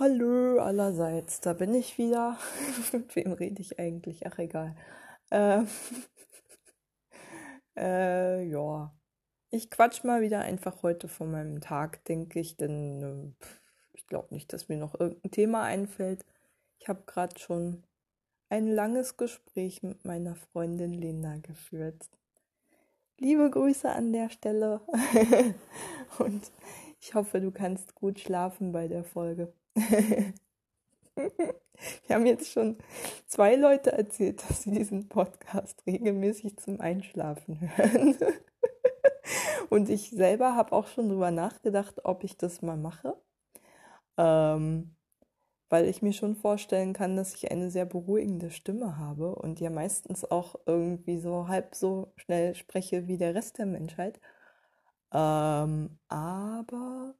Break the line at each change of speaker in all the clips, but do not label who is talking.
Hallo allerseits, da bin ich wieder. Mit wem rede ich eigentlich? Ach egal. Äh, äh, ja, ich quatsch mal wieder einfach heute von meinem Tag, denke ich, denn äh, ich glaube nicht, dass mir noch irgendein Thema einfällt. Ich habe gerade schon ein langes Gespräch mit meiner Freundin Lena geführt. Liebe Grüße an der Stelle und ich hoffe, du kannst gut schlafen bei der Folge. Wir haben jetzt schon zwei Leute erzählt, dass sie diesen Podcast regelmäßig zum Einschlafen hören. Und ich selber habe auch schon drüber nachgedacht, ob ich das mal mache. Ähm, weil ich mir schon vorstellen kann, dass ich eine sehr beruhigende Stimme habe und ja meistens auch irgendwie so halb so schnell spreche wie der Rest der Menschheit. Ähm, aber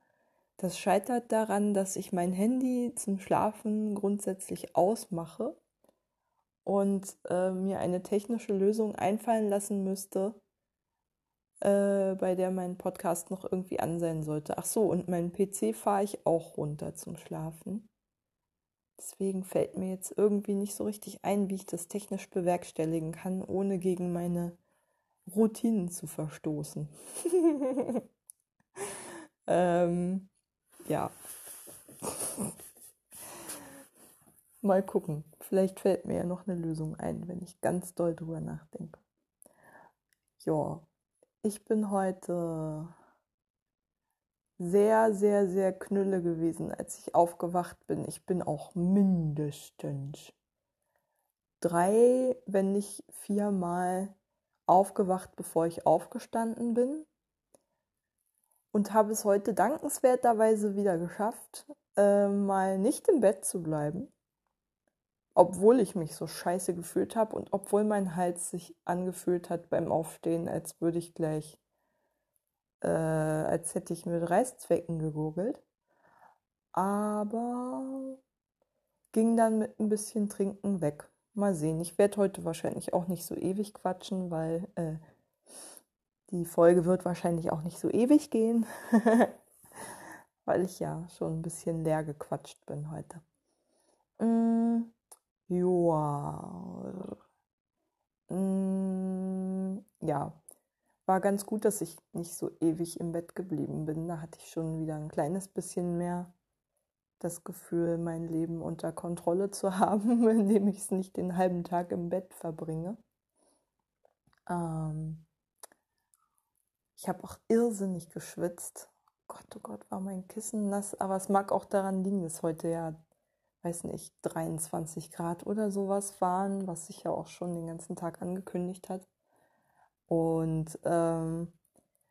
das scheitert daran, dass ich mein Handy zum Schlafen grundsätzlich ausmache und äh, mir eine technische Lösung einfallen lassen müsste, äh, bei der mein Podcast noch irgendwie an sein sollte. Ach so, und meinen PC fahre ich auch runter zum Schlafen. Deswegen fällt mir jetzt irgendwie nicht so richtig ein, wie ich das technisch bewerkstelligen kann, ohne gegen meine Routinen zu verstoßen. ähm, ja. Mal gucken. Vielleicht fällt mir ja noch eine Lösung ein, wenn ich ganz doll drüber nachdenke. Ja, ich bin heute sehr, sehr, sehr knülle gewesen, als ich aufgewacht bin. Ich bin auch mindestens drei, wenn nicht viermal aufgewacht, bevor ich aufgestanden bin und habe es heute dankenswerterweise wieder geschafft, äh, mal nicht im Bett zu bleiben, obwohl ich mich so scheiße gefühlt habe und obwohl mein Hals sich angefühlt hat beim Aufstehen, als würde ich gleich, äh, als hätte ich mit Reißzwecken gegurgelt. Aber ging dann mit ein bisschen Trinken weg. Mal sehen. Ich werde heute wahrscheinlich auch nicht so ewig quatschen, weil äh, die Folge wird wahrscheinlich auch nicht so ewig gehen, weil ich ja schon ein bisschen leer gequatscht bin heute. Mm, joa. Mm, ja, war ganz gut, dass ich nicht so ewig im Bett geblieben bin. Da hatte ich schon wieder ein kleines bisschen mehr das Gefühl, mein Leben unter Kontrolle zu haben, indem ich es nicht den halben Tag im Bett verbringe. Ähm, ich habe auch irrsinnig geschwitzt. Gott, oh Gott, war mein Kissen nass. Aber es mag auch daran liegen, dass heute ja, weiß nicht, 23 Grad oder sowas waren, was sich ja auch schon den ganzen Tag angekündigt hat. Und ähm,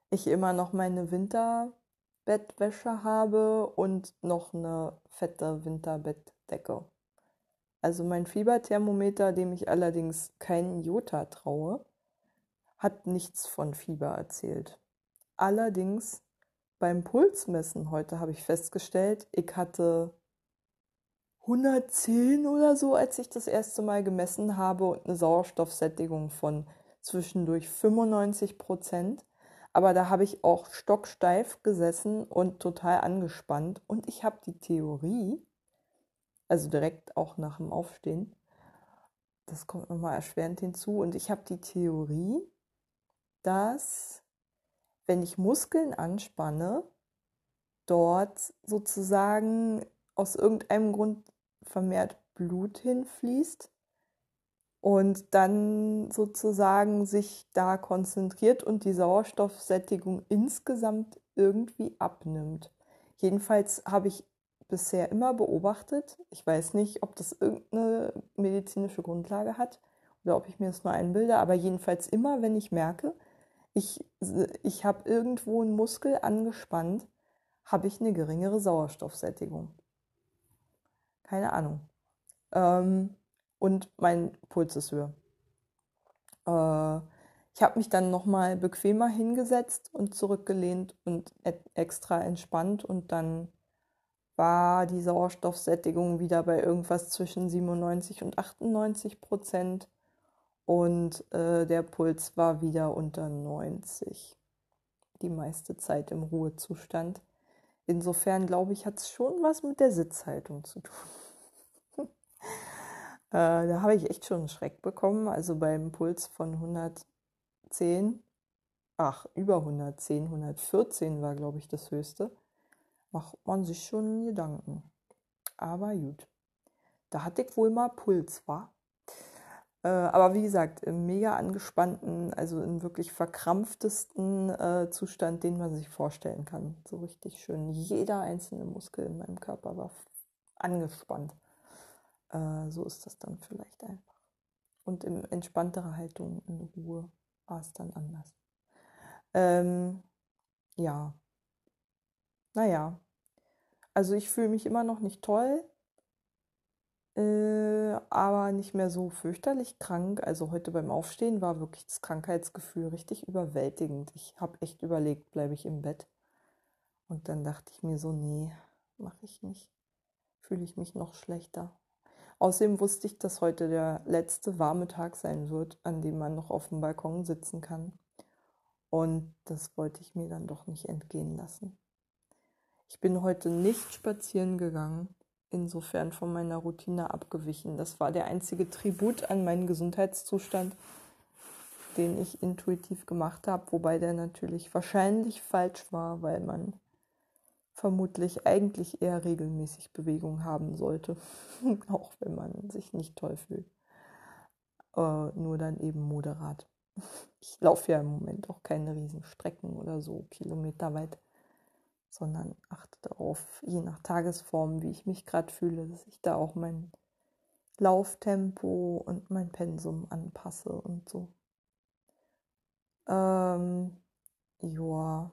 ich immer noch meine Winterbettwäsche habe und noch eine fette Winterbettdecke. Also mein Fieberthermometer, dem ich allerdings kein Jota traue, hat nichts von Fieber erzählt. Allerdings beim Pulsmessen heute habe ich festgestellt, ich hatte 110 oder so, als ich das erste Mal gemessen habe und eine Sauerstoffsättigung von zwischendurch 95 Prozent. Aber da habe ich auch stocksteif gesessen und total angespannt. Und ich habe die Theorie, also direkt auch nach dem Aufstehen, das kommt nochmal erschwerend hinzu, und ich habe die Theorie, dass, wenn ich Muskeln anspanne, dort sozusagen aus irgendeinem Grund vermehrt Blut hinfließt und dann sozusagen sich da konzentriert und die Sauerstoffsättigung insgesamt irgendwie abnimmt. Jedenfalls habe ich bisher immer beobachtet, ich weiß nicht, ob das irgendeine medizinische Grundlage hat oder ob ich mir das nur einbilde, aber jedenfalls immer, wenn ich merke, ich, ich habe irgendwo einen Muskel angespannt, habe ich eine geringere Sauerstoffsättigung. Keine Ahnung. Ähm, und mein Puls ist höher. Äh, ich habe mich dann nochmal bequemer hingesetzt und zurückgelehnt und extra entspannt und dann war die Sauerstoffsättigung wieder bei irgendwas zwischen 97 und 98 Prozent und äh, der Puls war wieder unter 90. Die meiste Zeit im Ruhezustand. Insofern glaube ich, hat es schon was mit der Sitzhaltung zu tun. äh, da habe ich echt schon einen Schreck bekommen. Also beim Puls von 110, ach, über 110, 114 war, glaube ich, das höchste, macht man sich schon Gedanken. Aber gut. Da hatte ich wohl mal Puls, war. Äh, aber wie gesagt, im mega angespannten, also im wirklich verkrampftesten äh, Zustand, den man sich vorstellen kann. So richtig schön. Jeder einzelne Muskel in meinem Körper war angespannt. Äh, so ist das dann vielleicht einfach. Und in entspannterer Haltung, in Ruhe, war es dann anders. Ähm, ja. Naja. Also ich fühle mich immer noch nicht toll äh, aber nicht mehr so fürchterlich krank. Also heute beim Aufstehen war wirklich das Krankheitsgefühl richtig überwältigend. Ich habe echt überlegt, bleibe ich im Bett. Und dann dachte ich mir so, nee, mache ich nicht. Fühle ich mich noch schlechter. Außerdem wusste ich, dass heute der letzte warme Tag sein wird, an dem man noch auf dem Balkon sitzen kann. Und das wollte ich mir dann doch nicht entgehen lassen. Ich bin heute nicht spazieren gegangen insofern von meiner Routine abgewichen. Das war der einzige Tribut an meinen Gesundheitszustand, den ich intuitiv gemacht habe, wobei der natürlich wahrscheinlich falsch war, weil man vermutlich eigentlich eher regelmäßig Bewegung haben sollte, auch wenn man sich nicht toll fühlt. Äh, nur dann eben moderat. Ich laufe ja im Moment auch keine Riesenstrecken oder so kilometerweit sondern achte darauf, je nach Tagesform, wie ich mich gerade fühle, dass ich da auch mein Lauftempo und mein Pensum anpasse und so. Ähm, ja,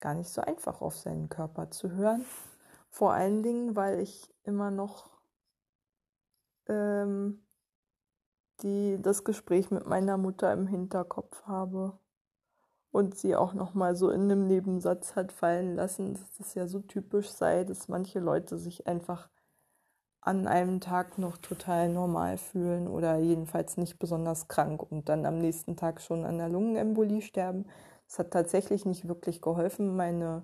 gar nicht so einfach auf seinen Körper zu hören. Vor allen Dingen, weil ich immer noch ähm, die, das Gespräch mit meiner Mutter im Hinterkopf habe und sie auch noch mal so in einem Nebensatz hat fallen lassen, dass das ja so typisch sei, dass manche Leute sich einfach an einem Tag noch total normal fühlen oder jedenfalls nicht besonders krank und dann am nächsten Tag schon an der Lungenembolie sterben. Das hat tatsächlich nicht wirklich geholfen, meine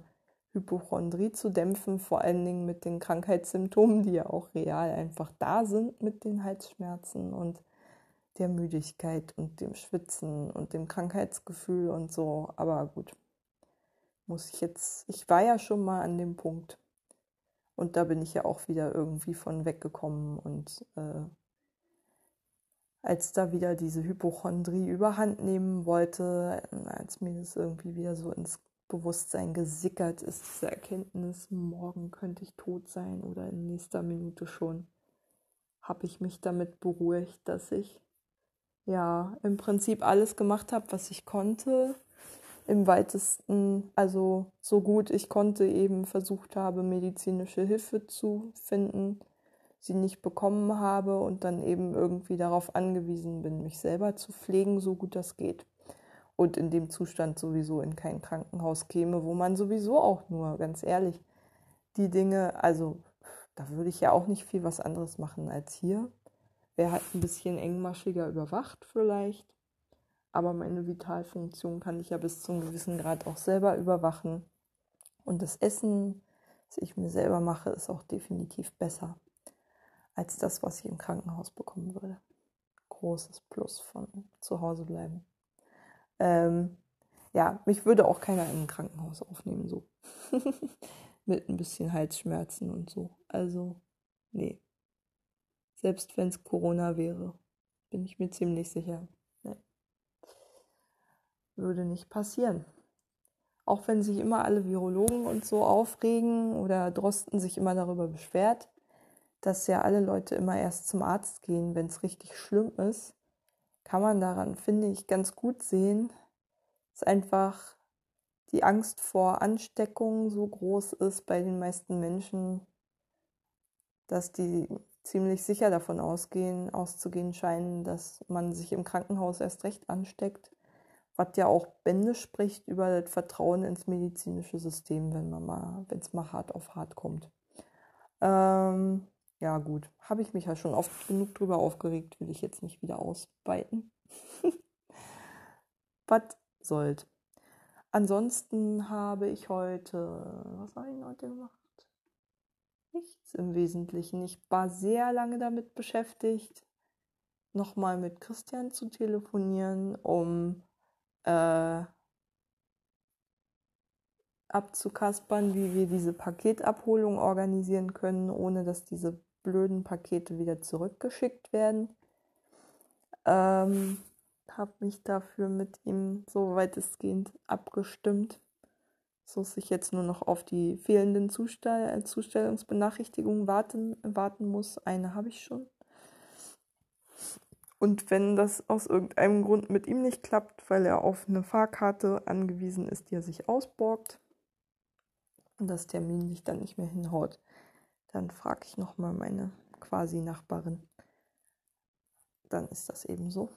Hypochondrie zu dämpfen, vor allen Dingen mit den Krankheitssymptomen, die ja auch real einfach da sind mit den Halsschmerzen und der Müdigkeit und dem Schwitzen und dem Krankheitsgefühl und so. Aber gut, muss ich jetzt, ich war ja schon mal an dem Punkt. Und da bin ich ja auch wieder irgendwie von weggekommen. Und äh, als da wieder diese Hypochondrie überhand nehmen wollte, als mir das irgendwie wieder so ins Bewusstsein gesickert ist, diese Erkenntnis, morgen könnte ich tot sein oder in nächster Minute schon, habe ich mich damit beruhigt, dass ich ja, im Prinzip alles gemacht habe, was ich konnte. Im weitesten, also so gut ich konnte, eben versucht habe, medizinische Hilfe zu finden, sie nicht bekommen habe und dann eben irgendwie darauf angewiesen bin, mich selber zu pflegen, so gut das geht. Und in dem Zustand sowieso in kein Krankenhaus käme, wo man sowieso auch nur, ganz ehrlich, die Dinge, also da würde ich ja auch nicht viel was anderes machen als hier. Wäre halt ein bisschen engmaschiger überwacht vielleicht. Aber meine Vitalfunktion kann ich ja bis zu einem gewissen Grad auch selber überwachen. Und das Essen, das ich mir selber mache, ist auch definitiv besser als das, was ich im Krankenhaus bekommen würde. Großes Plus von zu Hause bleiben. Ähm, ja, mich würde auch keiner in ein Krankenhaus aufnehmen, so. Mit ein bisschen Halsschmerzen und so. Also, nee. Selbst wenn es Corona wäre, bin ich mir ziemlich sicher. Nee. Würde nicht passieren. Auch wenn sich immer alle Virologen und so aufregen oder Drosten sich immer darüber beschwert, dass ja alle Leute immer erst zum Arzt gehen, wenn es richtig schlimm ist, kann man daran, finde ich, ganz gut sehen, dass einfach die Angst vor Ansteckung so groß ist bei den meisten Menschen, dass die ziemlich sicher davon ausgehen, auszugehen scheinen, dass man sich im Krankenhaus erst recht ansteckt, was ja auch Bände spricht über das Vertrauen ins medizinische System, wenn man mal, wenn es mal hart auf hart kommt. Ähm, ja gut, habe ich mich ja schon oft genug drüber aufgeregt, will ich jetzt nicht wieder ausweiten. was sollt. ansonsten habe ich heute, was habe ich heute gemacht? Nichts im Wesentlichen. Ich war sehr lange damit beschäftigt, nochmal mit Christian zu telefonieren, um äh, abzukaspern, wie wir diese Paketabholung organisieren können, ohne dass diese blöden Pakete wieder zurückgeschickt werden. Ähm, habe mich dafür mit ihm so weitestgehend abgestimmt, so dass ich jetzt nur noch auf die fehlenden Zustell Zustellungsbenachrichtigungen warten, warten muss. Eine habe ich schon. Und wenn das aus irgendeinem Grund mit ihm nicht klappt, weil er auf eine Fahrkarte angewiesen ist, die er sich ausborgt und das Termin sich dann nicht mehr hinhaut, dann frage ich nochmal meine quasi Nachbarin. Dann ist das eben so.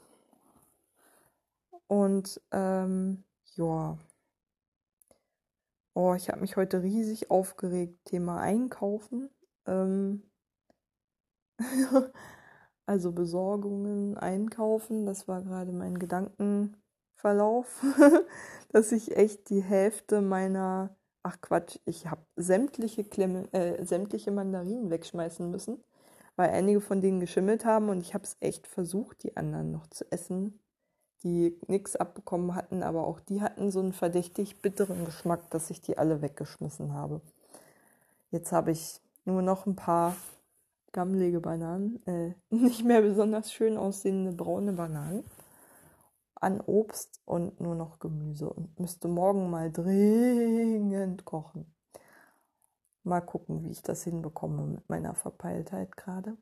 Und ähm, ja. Oh, ich habe mich heute riesig aufgeregt. Thema Einkaufen. Ähm also Besorgungen, Einkaufen. Das war gerade mein Gedankenverlauf, dass ich echt die Hälfte meiner, ach Quatsch, ich habe sämtliche, äh, sämtliche Mandarinen wegschmeißen müssen, weil einige von denen geschimmelt haben und ich habe es echt versucht, die anderen noch zu essen die nichts abbekommen hatten, aber auch die hatten so einen verdächtig bitteren Geschmack, dass ich die alle weggeschmissen habe. Jetzt habe ich nur noch ein paar gammelige Bananen, äh, nicht mehr besonders schön aussehende braune Bananen an Obst und nur noch Gemüse und müsste morgen mal dringend kochen. Mal gucken, wie ich das hinbekomme mit meiner Verpeiltheit gerade.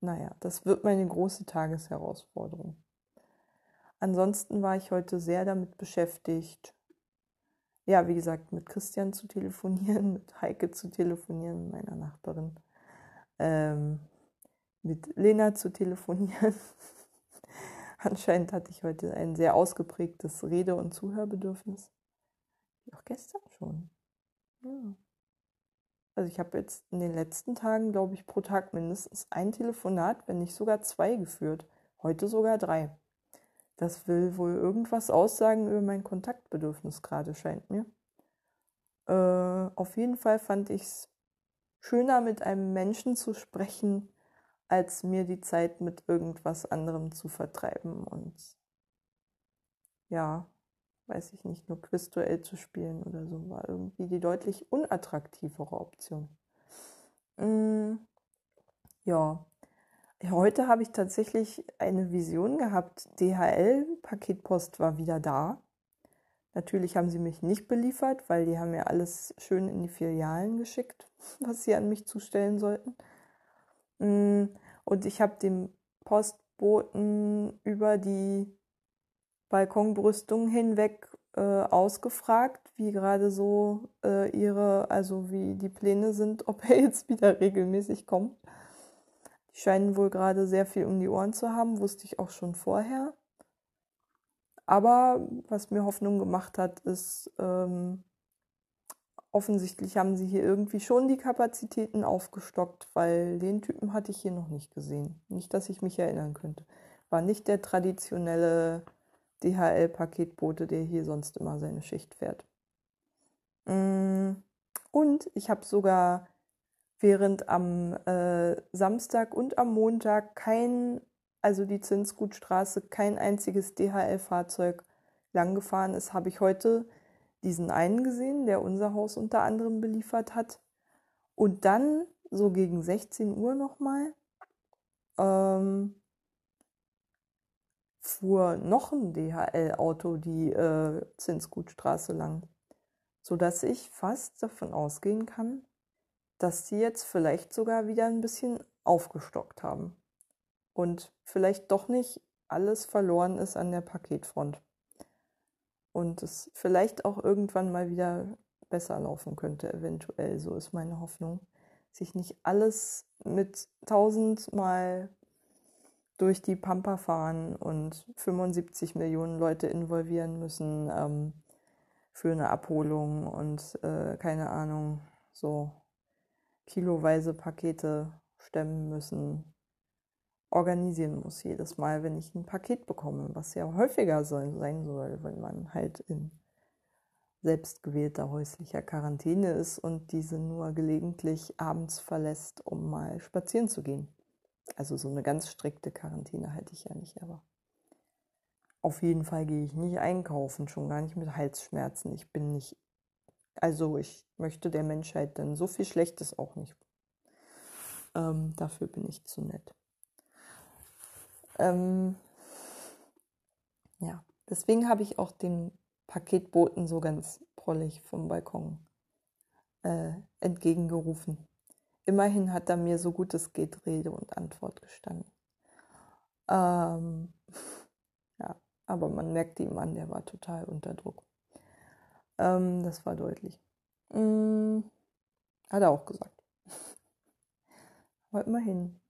Naja, das wird meine große Tagesherausforderung. Ansonsten war ich heute sehr damit beschäftigt, ja, wie gesagt, mit Christian zu telefonieren, mit Heike zu telefonieren, meiner Nachbarin, ähm, mit Lena zu telefonieren. Anscheinend hatte ich heute ein sehr ausgeprägtes Rede- und Zuhörbedürfnis. Auch gestern schon. Ja. Also ich habe jetzt in den letzten Tagen, glaube ich, pro Tag mindestens ein Telefonat, wenn nicht sogar zwei geführt. Heute sogar drei. Das will wohl irgendwas aussagen über mein Kontaktbedürfnis gerade, scheint mir. Äh, auf jeden Fall fand ich es schöner, mit einem Menschen zu sprechen, als mir die Zeit mit irgendwas anderem zu vertreiben und ja, weiß ich nicht, nur Quizduell zu spielen oder so, war irgendwie die deutlich unattraktivere Option. Mm, ja, Heute habe ich tatsächlich eine Vision gehabt. DHL-Paketpost war wieder da. Natürlich haben sie mich nicht beliefert, weil die haben mir alles schön in die Filialen geschickt, was sie an mich zustellen sollten. Mm, und ich habe dem Postboten über die Balkonbrüstung hinweg äh, ausgefragt, wie gerade so äh, ihre, also wie die Pläne sind, ob er jetzt wieder regelmäßig kommt. Die scheinen wohl gerade sehr viel um die Ohren zu haben, wusste ich auch schon vorher. Aber was mir Hoffnung gemacht hat, ist, ähm, offensichtlich haben sie hier irgendwie schon die Kapazitäten aufgestockt, weil den Typen hatte ich hier noch nicht gesehen. Nicht, dass ich mich erinnern könnte. War nicht der traditionelle DHL-Paketbote, der hier sonst immer seine Schicht fährt. Mm, und ich habe sogar während am äh, Samstag und am Montag kein, also die Zinsgutstraße, kein einziges DHL-Fahrzeug langgefahren ist, habe ich heute diesen einen gesehen, der unser Haus unter anderem beliefert hat. Und dann, so gegen 16 Uhr nochmal, ähm, fuhr noch ein DHL-Auto die äh, Zinsgutstraße lang, sodass ich fast davon ausgehen kann, dass sie jetzt vielleicht sogar wieder ein bisschen aufgestockt haben und vielleicht doch nicht alles verloren ist an der Paketfront und es vielleicht auch irgendwann mal wieder besser laufen könnte, eventuell, so ist meine Hoffnung, sich nicht alles mit tausendmal durch die Pampa fahren und 75 Millionen Leute involvieren müssen ähm, für eine Abholung und äh, keine Ahnung, so kiloweise Pakete stemmen müssen, organisieren muss jedes Mal, wenn ich ein Paket bekomme, was ja häufiger sein soll, wenn man halt in selbstgewählter häuslicher Quarantäne ist und diese nur gelegentlich abends verlässt, um mal spazieren zu gehen. Also so eine ganz strikte Quarantäne halte ich ja nicht, aber auf jeden Fall gehe ich nicht einkaufen, schon gar nicht mit Halsschmerzen. Ich bin nicht, also ich möchte der Menschheit dann so viel Schlechtes auch nicht. Ähm, dafür bin ich zu nett. Ähm, ja, deswegen habe ich auch den Paketboten so ganz prollig vom Balkon äh, entgegengerufen. Immerhin hat er mir so gut es geht Rede und Antwort gestanden. Ähm, ja, aber man merkte ihm an, der war total unter Druck. Ähm, das war deutlich. Hm, hat er auch gesagt. Aber immerhin.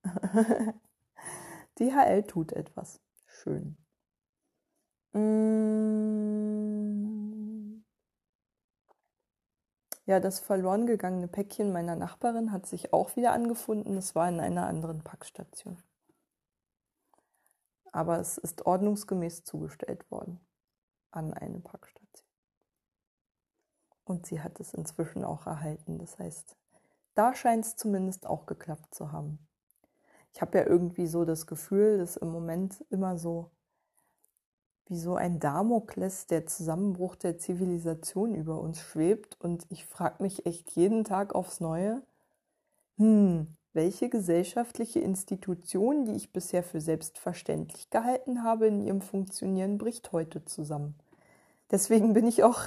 DHL tut etwas. Schön. Mm. Ja, das verloren gegangene Päckchen meiner Nachbarin hat sich auch wieder angefunden. Es war in einer anderen Packstation. Aber es ist ordnungsgemäß zugestellt worden an eine Packstation. Und sie hat es inzwischen auch erhalten. Das heißt, da scheint es zumindest auch geklappt zu haben. Ich habe ja irgendwie so das Gefühl, dass im Moment immer so wie so ein Damokles, der Zusammenbruch der Zivilisation über uns schwebt. Und ich frage mich echt jeden Tag aufs Neue, hm, welche gesellschaftliche Institution, die ich bisher für selbstverständlich gehalten habe, in ihrem Funktionieren bricht heute zusammen. Deswegen bin ich auch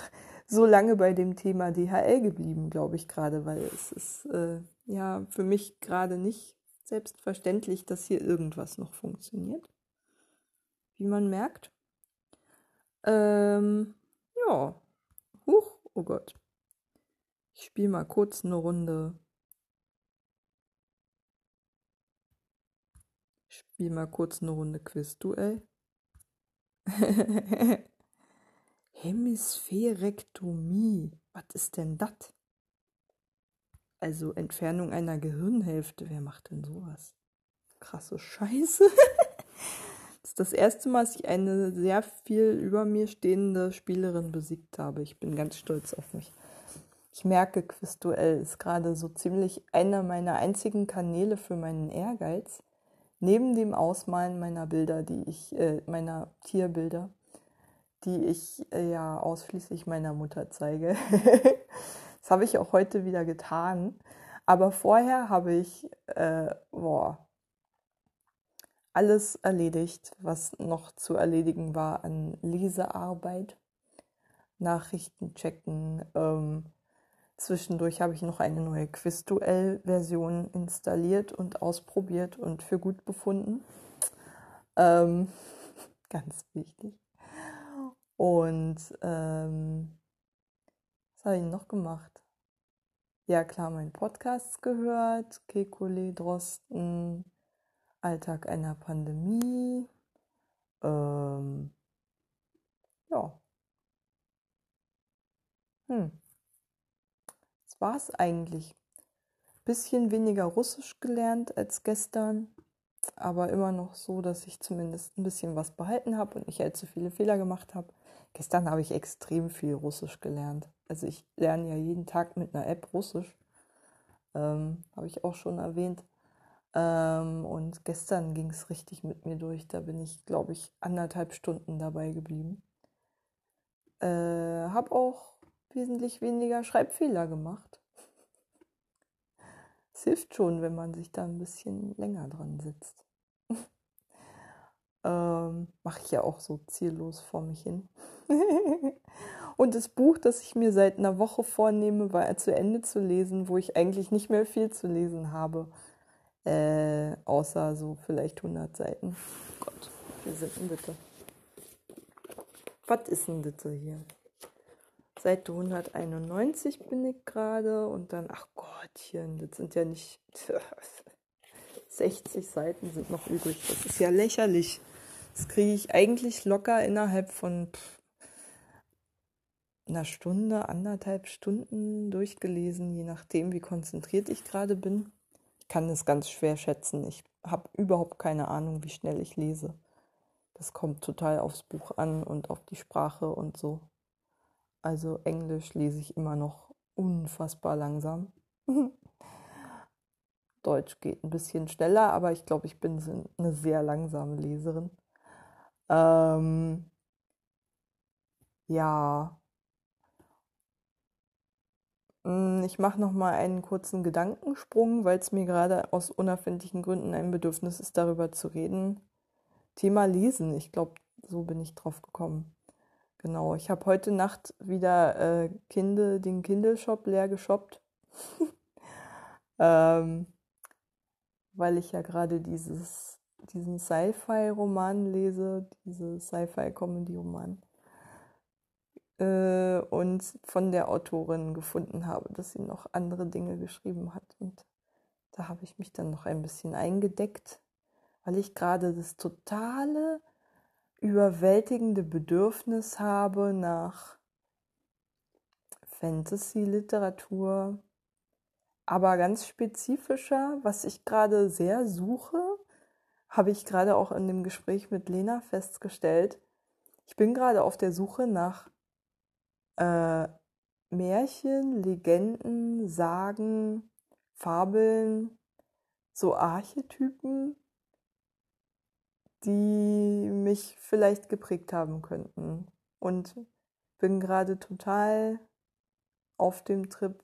so lange bei dem Thema DHL geblieben, glaube ich gerade, weil es ist äh, ja für mich gerade nicht selbstverständlich, dass hier irgendwas noch funktioniert. Wie man merkt. Ähm, ja. Huch, oh Gott. Ich spiele mal kurz eine Runde. Ich spiele mal kurz eine Runde Quizduell. Hemispherektomie. Was ist denn das? Also Entfernung einer Gehirnhälfte. Wer macht denn sowas? Krasse Scheiße. Das ist das erste Mal, dass ich eine sehr viel über mir stehende Spielerin besiegt habe. Ich bin ganz stolz auf mich. Ich merke, Quizduell ist gerade so ziemlich einer meiner einzigen Kanäle für meinen Ehrgeiz. Neben dem Ausmalen meiner Bilder, die ich, äh, meiner Tierbilder, die ich äh, ja ausschließlich meiner Mutter zeige. das habe ich auch heute wieder getan. Aber vorher habe ich, äh, boah, alles erledigt, was noch zu erledigen war an Lesearbeit, Nachrichten checken. Ähm, zwischendurch habe ich noch eine neue Quizduell-Version installiert und ausprobiert und für gut befunden. Ähm, ganz wichtig. Und ähm, was habe ich noch gemacht? Ja, klar, mein Podcast gehört, Kekule, Drosten, Alltag einer Pandemie. Ähm, ja. Hm. Das war es eigentlich. Bisschen weniger Russisch gelernt als gestern, aber immer noch so, dass ich zumindest ein bisschen was behalten habe und nicht allzu viele Fehler gemacht habe. Gestern habe ich extrem viel Russisch gelernt. Also ich lerne ja jeden Tag mit einer App Russisch. Ähm, habe ich auch schon erwähnt. Ähm, und gestern ging es richtig mit mir durch. Da bin ich, glaube ich, anderthalb Stunden dabei geblieben. Äh, habe auch wesentlich weniger Schreibfehler gemacht. Es hilft schon, wenn man sich da ein bisschen länger dran sitzt. Ähm, Mache ich ja auch so ziellos vor mich hin. Und das Buch, das ich mir seit einer Woche vornehme, war zu Ende zu lesen, wo ich eigentlich nicht mehr viel zu lesen habe. Äh, außer so vielleicht 100 Seiten. Oh Gott, wie sind denn bitte? Was ist denn bitte hier? Seite 191 bin ich gerade und dann, ach Gottchen, das sind ja nicht 60 Seiten sind noch übrig. Das ist ja lächerlich. Das kriege ich eigentlich locker innerhalb von einer Stunde, anderthalb Stunden durchgelesen, je nachdem, wie konzentriert ich gerade bin kann es ganz schwer schätzen. Ich habe überhaupt keine Ahnung, wie schnell ich lese. Das kommt total aufs Buch an und auf die Sprache und so. Also Englisch lese ich immer noch unfassbar langsam. Deutsch geht ein bisschen schneller, aber ich glaube, ich bin eine sehr langsame Leserin. Ähm, ja. Hm, ich mache noch mal einen kurzen Gedankensprung, weil es mir gerade aus unerfindlichen Gründen ein Bedürfnis ist, darüber zu reden. Thema Lesen. Ich glaube, so bin ich drauf gekommen. Genau, ich habe heute Nacht wieder äh, Kindle, den Kindle-Shop leer geshoppt. ähm, weil ich ja gerade dieses, diesen Sci-Fi-Roman lese, diese Sci-Fi-Comedy-Roman. Äh, und von der Autorin gefunden habe, dass sie noch andere Dinge geschrieben hat. Und da habe ich mich dann noch ein bisschen eingedeckt, weil ich gerade das totale, überwältigende Bedürfnis habe nach Fantasy-Literatur, aber ganz spezifischer, was ich gerade sehr suche, habe ich gerade auch in dem Gespräch mit Lena festgestellt. Ich bin gerade auf der Suche nach äh, Märchen, Legenden, Sagen, Fabeln, so Archetypen, die mich vielleicht geprägt haben könnten. Und bin gerade total auf dem Trip,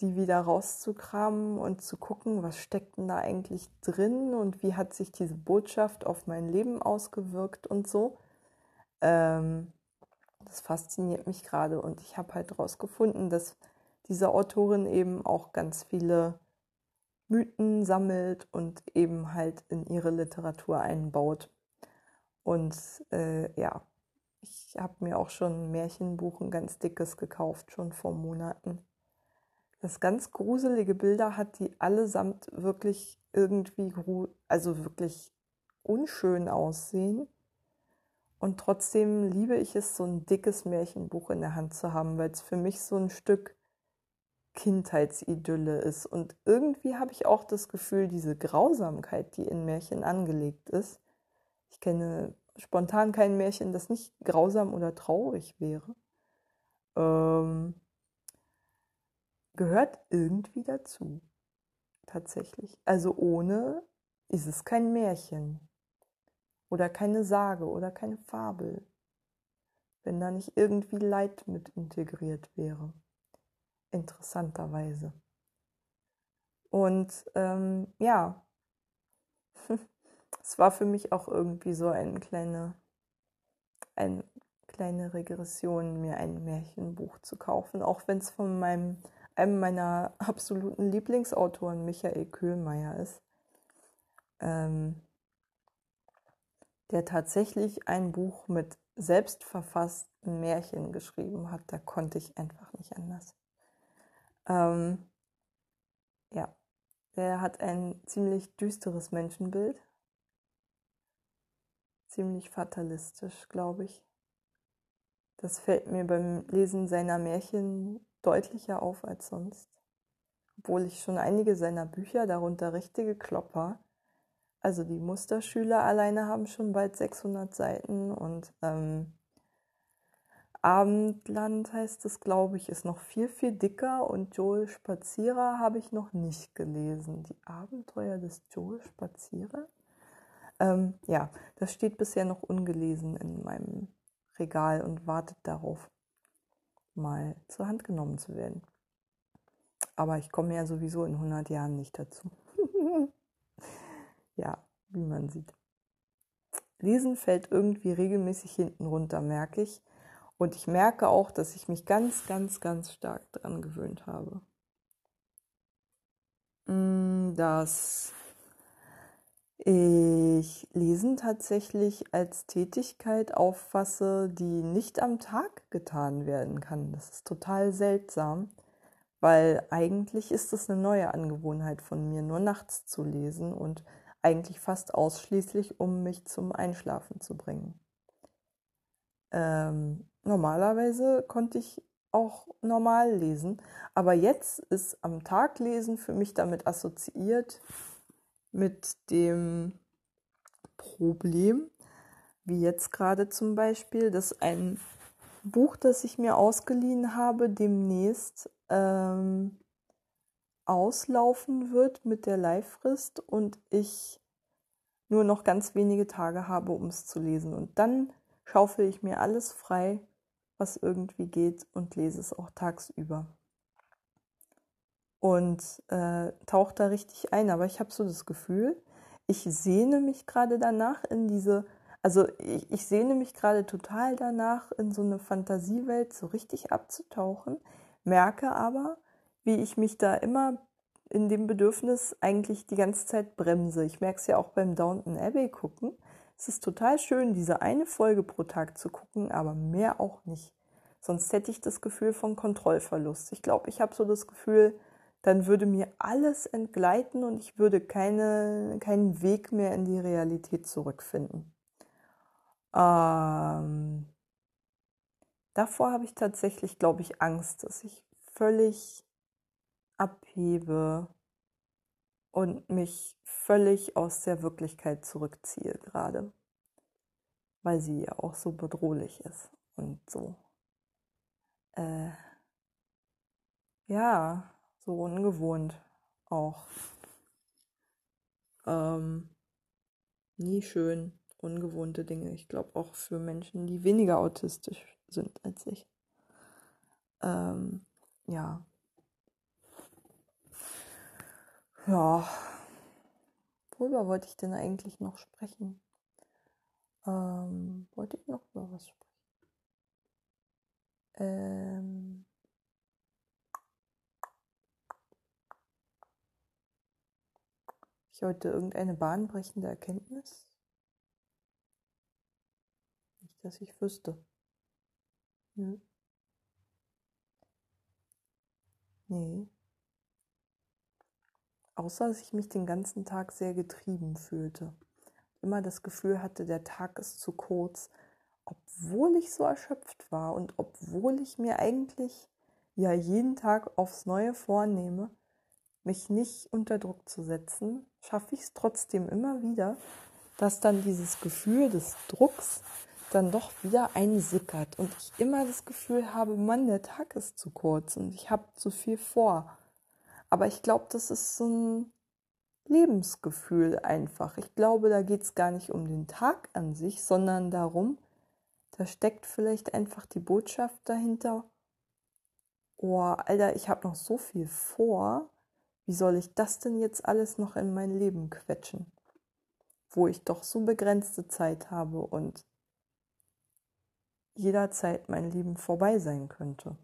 die wieder rauszukramen und zu gucken, was steckt denn da eigentlich drin und wie hat sich diese Botschaft auf mein Leben ausgewirkt und so. Ähm, das fasziniert mich gerade und ich habe halt herausgefunden, dass diese Autorin eben auch ganz viele Mythen sammelt und eben halt in ihre Literatur einbaut. Und äh, ja, ich habe mir auch schon ein Märchenbuch, ein ganz dickes gekauft, schon vor Monaten. Das ganz gruselige Bilder hat, die allesamt wirklich irgendwie, also wirklich unschön aussehen. Und trotzdem liebe ich es, so ein dickes Märchenbuch in der Hand zu haben, weil es für mich so ein Stück Kindheitsidylle ist. Und irgendwie habe ich auch das Gefühl, diese Grausamkeit, die in Märchen angelegt ist, ich kenne spontan kein Märchen, das nicht grausam oder traurig wäre, ähm, gehört irgendwie dazu. Tatsächlich. Also ohne ist es kein Märchen oder keine Sage oder keine Fabel, wenn da nicht irgendwie Leid mit integriert wäre. Interessanterweise. Und ähm, ja, es war für mich auch irgendwie so eine kleine, eine kleine Regression, mir ein Märchenbuch zu kaufen, auch wenn es von meinem, einem meiner absoluten Lieblingsautoren, Michael Köhlmeier, ist. Ähm, der tatsächlich ein Buch mit selbstverfassten Märchen geschrieben hat. Da konnte ich einfach nicht anders. Ähm, ja, der hat ein ziemlich düsteres Menschenbild. Ziemlich fatalistisch, glaube ich. Das fällt mir beim Lesen seiner Märchen deutlicher auf als sonst. Obwohl ich schon einige seiner Bücher, darunter richtige Klopper, also die Musterschüler alleine haben schon bald 600 Seiten und ähm, Abendland heißt es, glaube ich, ist noch viel, viel dicker und Joel Spazierer habe ich noch nicht gelesen. Die Abenteuer des Joel Spazierer? Ähm, ja, das steht bisher noch ungelesen in meinem Regal und wartet darauf, mal zur Hand genommen zu werden. Aber ich komme ja sowieso in 100 Jahren nicht dazu. ja, wie man sieht. Lesen fällt irgendwie regelmäßig hinten runter, merke ich. Und ich merke auch, dass ich mich ganz, ganz, ganz stark daran gewöhnt habe. Mm, dass ich Lesen tatsächlich als Tätigkeit auffasse, die nicht am Tag getan werden kann. Das ist total seltsam weil eigentlich ist es eine neue Angewohnheit von mir, nur nachts zu lesen und eigentlich fast ausschließlich, um mich zum Einschlafen zu bringen. Ähm, normalerweise konnte ich auch normal lesen, aber jetzt ist am Tag lesen für mich damit assoziiert mit dem Problem, wie jetzt gerade zum Beispiel, dass ein Buch, das ich mir ausgeliehen habe, demnächst ähm, auslaufen wird mit der Leihfrist und ich nur noch ganz wenige Tage habe, um es zu lesen. Und dann schaufel ich mir alles frei, was irgendwie geht und lese es auch tagsüber. Und äh, tauche da richtig ein. Aber ich habe so das Gefühl, ich sehne mich gerade danach in diese, also ich, ich sehne mich gerade total danach, in so eine Fantasiewelt so richtig abzutauchen, merke aber, wie ich mich da immer in dem Bedürfnis eigentlich die ganze Zeit bremse. Ich merke es ja auch beim Downton Abbey gucken. Es ist total schön, diese eine Folge pro Tag zu gucken, aber mehr auch nicht. Sonst hätte ich das Gefühl von Kontrollverlust. Ich glaube, ich habe so das Gefühl, dann würde mir alles entgleiten und ich würde keine, keinen Weg mehr in die Realität zurückfinden. Ähm, davor habe ich tatsächlich, glaube ich, Angst, dass ich völlig abhebe und mich völlig aus der Wirklichkeit zurückziehe gerade, weil sie ja auch so bedrohlich ist und so. Äh, ja, so ungewohnt auch. Ähm, nie schön, ungewohnte Dinge. Ich glaube auch für Menschen, die weniger autistisch sind als ich. Ähm, ja, Ja, worüber wollte ich denn eigentlich noch sprechen? Ähm, wollte ich noch über was sprechen? Ähm, ich heute irgendeine bahnbrechende Erkenntnis? Nicht, dass ich wüsste. Hm? Nee außer dass ich mich den ganzen Tag sehr getrieben fühlte. Immer das Gefühl hatte, der Tag ist zu kurz, obwohl ich so erschöpft war und obwohl ich mir eigentlich ja jeden Tag aufs Neue vornehme, mich nicht unter Druck zu setzen, schaffe ich es trotzdem immer wieder, dass dann dieses Gefühl des Drucks dann doch wieder einsickert und ich immer das Gefühl habe, Mann, der Tag ist zu kurz und ich habe zu viel vor. Aber ich glaube, das ist so ein Lebensgefühl einfach. Ich glaube, da geht es gar nicht um den Tag an sich, sondern darum, da steckt vielleicht einfach die Botschaft dahinter, oh, Alter, ich habe noch so viel vor, wie soll ich das denn jetzt alles noch in mein Leben quetschen? Wo ich doch so begrenzte Zeit habe und jederzeit mein Leben vorbei sein könnte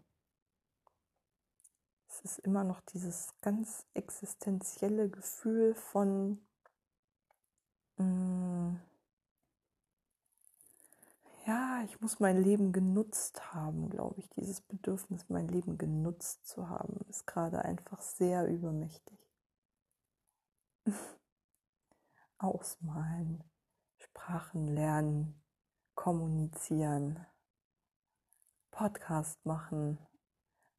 ist immer noch dieses ganz existenzielle Gefühl von mh, mm, ja, ich muss mein Leben genutzt haben, glaube ich. Dieses Bedürfnis, mein Leben genutzt zu haben, ist gerade einfach sehr übermächtig. Ausmalen, Sprachen lernen, kommunizieren, Podcast machen,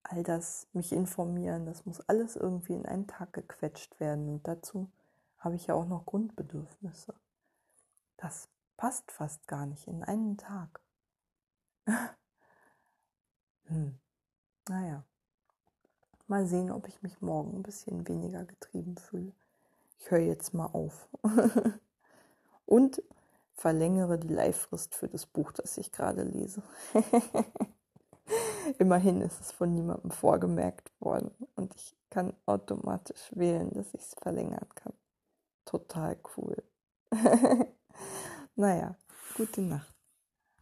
all das, mich informieren, das muss alles irgendwie in einen Tag gequetscht werden. Und dazu habe ich ja auch noch Grundbedürfnisse. Das passt fast gar nicht in einen Tag. hm. Naja, mal sehen, ob ich mich morgen ein bisschen weniger getrieben fühle. Ich höre jetzt mal auf. Und verlängere die Leihfrist für das Buch, das ich gerade lese. Immerhin ist es von niemandem vorgemerkt worden und ich kann automatisch wählen, dass ich es verlängern kann. Total cool. Naja, gute Nacht.